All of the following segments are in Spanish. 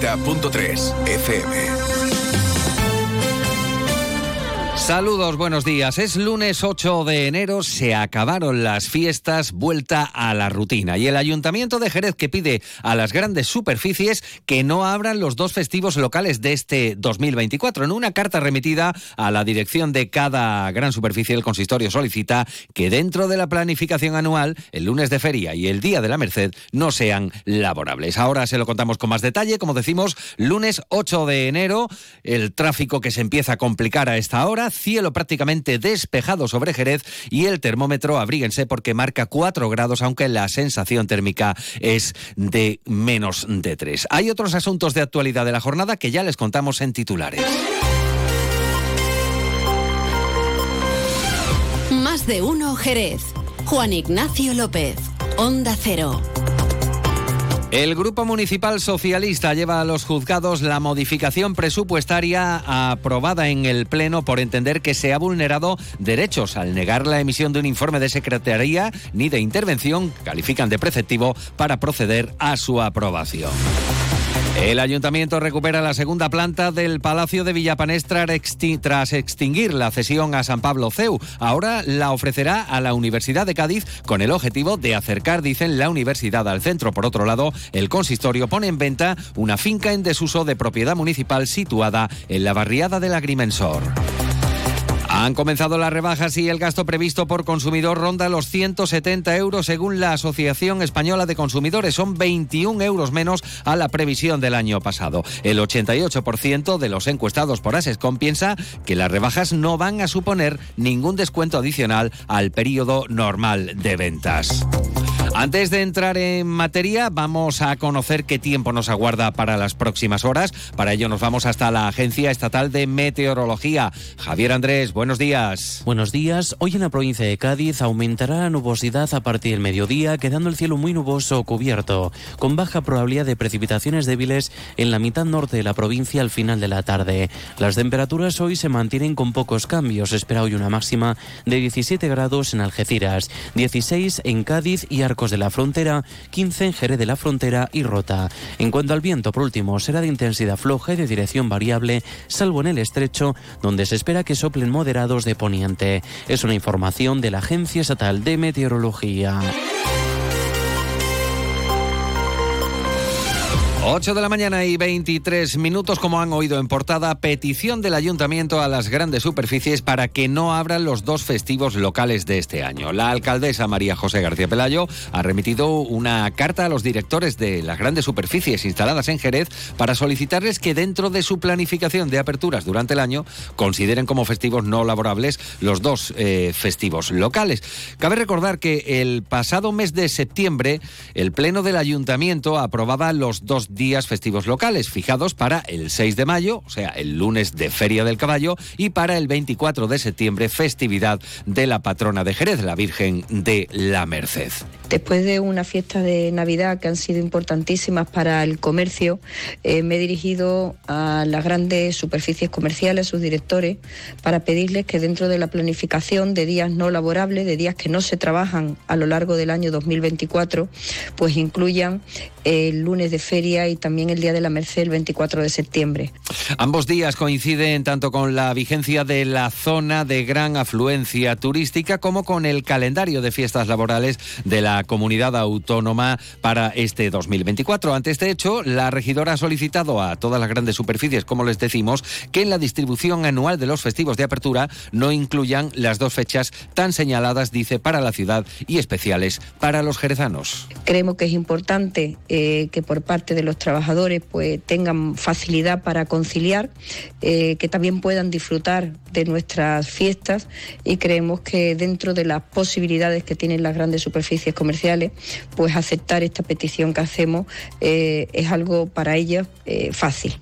90.3 FM. Saludos, buenos días. Es lunes 8 de enero, se acabaron las fiestas, vuelta a la rutina. Y el Ayuntamiento de Jerez que pide a las grandes superficies que no abran los dos festivos locales de este 2024. En una carta remitida a la dirección de cada gran superficie, el consistorio solicita que dentro de la planificación anual, el lunes de feria y el día de la Merced no sean laborables. Ahora se lo contamos con más detalle. Como decimos, lunes 8 de enero, el tráfico que se empieza a complicar a esta hora cielo prácticamente despejado sobre Jerez y el termómetro, abríguense porque marca 4 grados, aunque la sensación térmica es de menos de 3. Hay otros asuntos de actualidad de la jornada que ya les contamos en titulares. Más de uno Jerez. Juan Ignacio López, Onda Cero. El Grupo Municipal Socialista lleva a los juzgados la modificación presupuestaria aprobada en el Pleno por entender que se ha vulnerado derechos al negar la emisión de un informe de secretaría ni de intervención, califican de preceptivo, para proceder a su aprobación. El ayuntamiento recupera la segunda planta del Palacio de Villapanestra tras extinguir la cesión a San Pablo CEU. Ahora la ofrecerá a la Universidad de Cádiz con el objetivo de acercar, dicen, la universidad al centro. Por otro lado, el consistorio pone en venta una finca en desuso de propiedad municipal situada en la barriada del Agrimensor. Han comenzado las rebajas y el gasto previsto por consumidor ronda los 170 euros según la Asociación Española de Consumidores. Son 21 euros menos a la previsión del año pasado. El 88% de los encuestados por Asescom piensa que las rebajas no van a suponer ningún descuento adicional al periodo normal de ventas. Antes de entrar en materia, vamos a conocer qué tiempo nos aguarda para las próximas horas. Para ello nos vamos hasta la Agencia Estatal de Meteorología. Javier Andrés, buenos días. Buenos días. Hoy en la provincia de Cádiz aumentará la nubosidad a partir del mediodía, quedando el cielo muy nuboso o cubierto, con baja probabilidad de precipitaciones débiles en la mitad norte de la provincia al final de la tarde. Las temperaturas hoy se mantienen con pocos cambios. espera hoy una máxima de 17 grados en Algeciras, 16 en Cádiz y Arcos de la Frontera, 15 en Jerez de la Frontera y Rota. En cuanto al viento, por último, será de intensidad floja y de dirección variable, salvo en el estrecho, donde se espera que soplen moderados de poniente. Es una información de la Agencia Estatal de Meteorología. 8 de la mañana y 23 minutos, como han oído en portada, petición del ayuntamiento a las grandes superficies para que no abran los dos festivos locales de este año. La alcaldesa María José García Pelayo ha remitido una carta a los directores de las grandes superficies instaladas en Jerez para solicitarles que dentro de su planificación de aperturas durante el año consideren como festivos no laborables los dos eh, festivos locales. Cabe recordar que el pasado mes de septiembre el Pleno del Ayuntamiento aprobaba los dos días festivos locales fijados para el 6 de mayo, o sea, el lunes de Feria del Caballo, y para el 24 de septiembre, festividad de la patrona de Jerez, la Virgen de la Merced. Después de una fiesta de Navidad que han sido importantísimas para el comercio, eh, me he dirigido a las grandes superficies comerciales, sus directores, para pedirles que dentro de la planificación de días no laborables, de días que no se trabajan a lo largo del año 2024, pues incluyan el lunes de feria y también el Día de la Merced el 24 de septiembre. Ambos días coinciden tanto con la vigencia de la zona de gran afluencia turística como con el calendario de fiestas laborales de la comunidad autónoma para este 2024. Ante este hecho, la regidora ha solicitado a todas las grandes superficies, como les decimos, que en la distribución anual de los festivos de apertura no incluyan las dos fechas tan señaladas, dice, para la ciudad y especiales para los jerezanos. Creemos que es importante eh, que por parte de los trabajadores pues tengan facilidad para conciliar, eh, que también puedan disfrutar de nuestras fiestas y creemos que dentro de las posibilidades que tienen las grandes superficies comerciales, pues aceptar esta petición que hacemos eh, es algo para ellas fácil.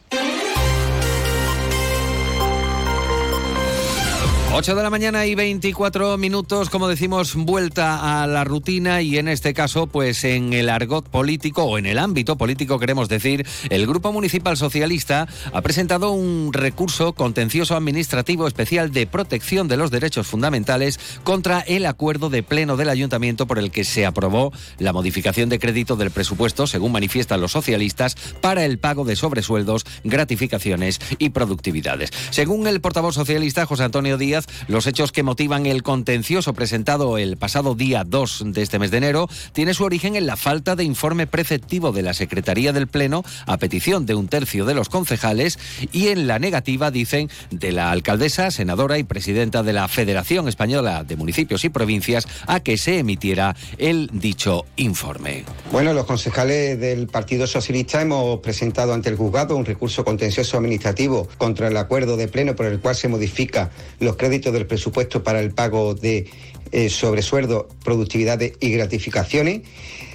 8 de la mañana y 24 minutos, como decimos, vuelta a la rutina y en este caso, pues en el argot político o en el ámbito político, queremos decir, el Grupo Municipal Socialista ha presentado un recurso contencioso administrativo especial de protección de los derechos fundamentales contra el acuerdo de pleno del ayuntamiento por el que se aprobó la modificación de crédito del presupuesto, según manifiestan los socialistas, para el pago de sobresueldos, gratificaciones y productividades. Según el portavoz socialista José Antonio Díaz, los hechos que motivan el contencioso presentado el pasado día 2 de este mes de enero tiene su origen en la falta de informe preceptivo de la Secretaría del Pleno a petición de un tercio de los concejales y en la negativa, dicen, de la alcaldesa, senadora y presidenta de la Federación Española de Municipios y Provincias a que se emitiera el dicho informe. Bueno, los concejales del Partido Socialista hemos presentado ante el juzgado un recurso contencioso administrativo contra el acuerdo de pleno por el cual se modifica los créditos del presupuesto para el pago de eh, sobresueldos, productividades y gratificaciones.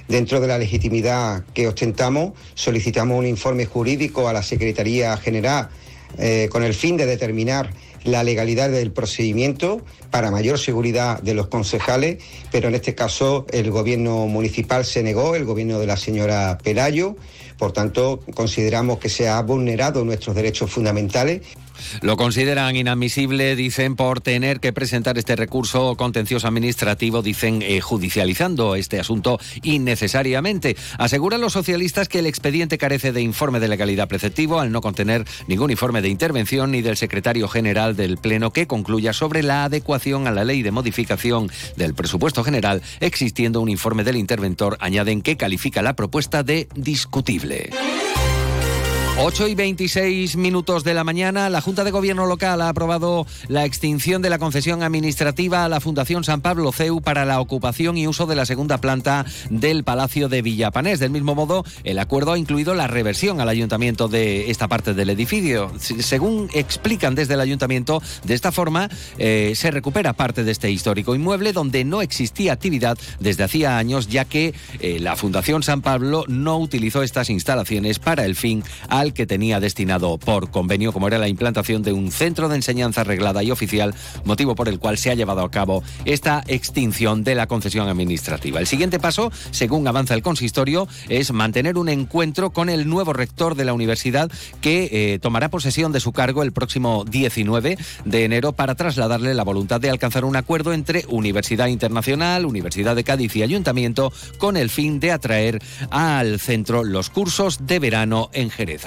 Dentro de la legitimidad que ostentamos, solicitamos un informe jurídico a la Secretaría General eh, con el fin de determinar la legalidad del procedimiento para mayor seguridad de los concejales, pero en este caso el gobierno municipal se negó, el gobierno de la señora Pelayo, por tanto consideramos que se ha vulnerado nuestros derechos fundamentales. Lo consideran inadmisible, dicen, por tener que presentar este recurso contencioso administrativo, dicen, eh, judicializando este asunto innecesariamente. Aseguran los socialistas que el expediente carece de informe de legalidad preceptivo al no contener ningún informe de intervención ni del secretario general del Pleno que concluya sobre la adecuación a la ley de modificación del presupuesto general, existiendo un informe del interventor, añaden que califica la propuesta de discutible. 8 y 26 minutos de la mañana, la Junta de Gobierno Local ha aprobado la extinción de la concesión administrativa a la Fundación San Pablo CEU para la ocupación y uso de la segunda planta del Palacio de Villapanés. Del mismo modo, el acuerdo ha incluido la reversión al ayuntamiento de esta parte del edificio. Según explican desde el ayuntamiento, de esta forma eh, se recupera parte de este histórico inmueble donde no existía actividad desde hacía años, ya que eh, la Fundación San Pablo no utilizó estas instalaciones para el fin al que tenía destinado por convenio, como era la implantación de un centro de enseñanza arreglada y oficial, motivo por el cual se ha llevado a cabo esta extinción de la concesión administrativa. El siguiente paso, según avanza el consistorio, es mantener un encuentro con el nuevo rector de la universidad que eh, tomará posesión de su cargo el próximo 19 de enero para trasladarle la voluntad de alcanzar un acuerdo entre Universidad Internacional, Universidad de Cádiz y Ayuntamiento con el fin de atraer al centro los cursos de verano en Jerez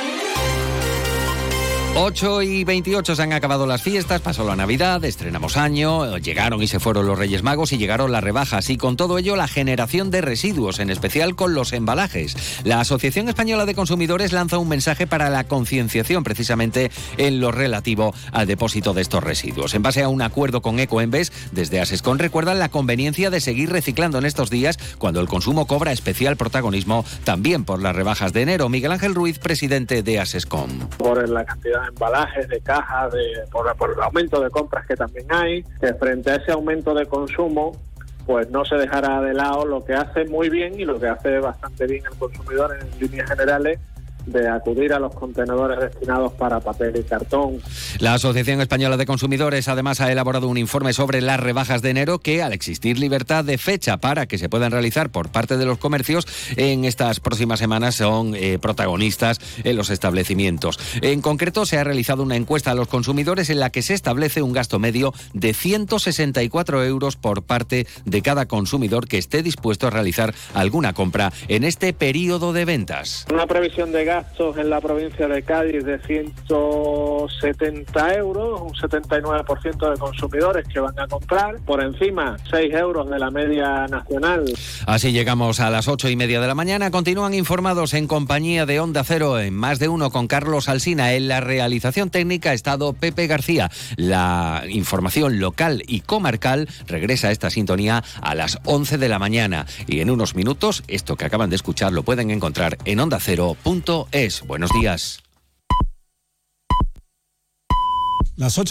8 y 28 se han acabado las fiestas, pasó la Navidad, estrenamos año, llegaron y se fueron los Reyes Magos y llegaron las rebajas y con todo ello la generación de residuos, en especial con los embalajes. La Asociación Española de Consumidores lanza un mensaje para la concienciación precisamente en lo relativo al depósito de estos residuos. En base a un acuerdo con Ecoembes, desde Asescon recuerdan la conveniencia de seguir reciclando en estos días cuando el consumo cobra especial protagonismo también por las rebajas de enero. Miguel Ángel Ruiz, presidente de Asescom. Por la cantidad embalajes, de cajas, de, por, el aumento de compras que también hay, que frente a ese aumento de consumo, pues no se dejará de lado lo que hace muy bien y lo que hace bastante bien el consumidor en líneas generales de acudir a los contenedores destinados para papel y cartón. La Asociación Española de Consumidores además ha elaborado un informe sobre las rebajas de enero que al existir libertad de fecha para que se puedan realizar por parte de los comercios en estas próximas semanas son eh, protagonistas en los establecimientos. En concreto se ha realizado una encuesta a los consumidores en la que se establece un gasto medio de 164 euros por parte de cada consumidor que esté dispuesto a realizar alguna compra en este periodo de ventas. Una previsión de gastos en la provincia de Cádiz de 170 euros, un 79% de consumidores que van a comprar, por encima 6 euros de la media nacional. Así llegamos a las ocho y media de la mañana. Continúan informados en compañía de Onda Cero en más de uno con Carlos Alsina. En la realización técnica estado Pepe García. La información local y comarcal regresa a esta sintonía a las 11 de la mañana. Y en unos minutos, esto que acaban de escuchar lo pueden encontrar en ondacero.es. Buenos días. Las ocho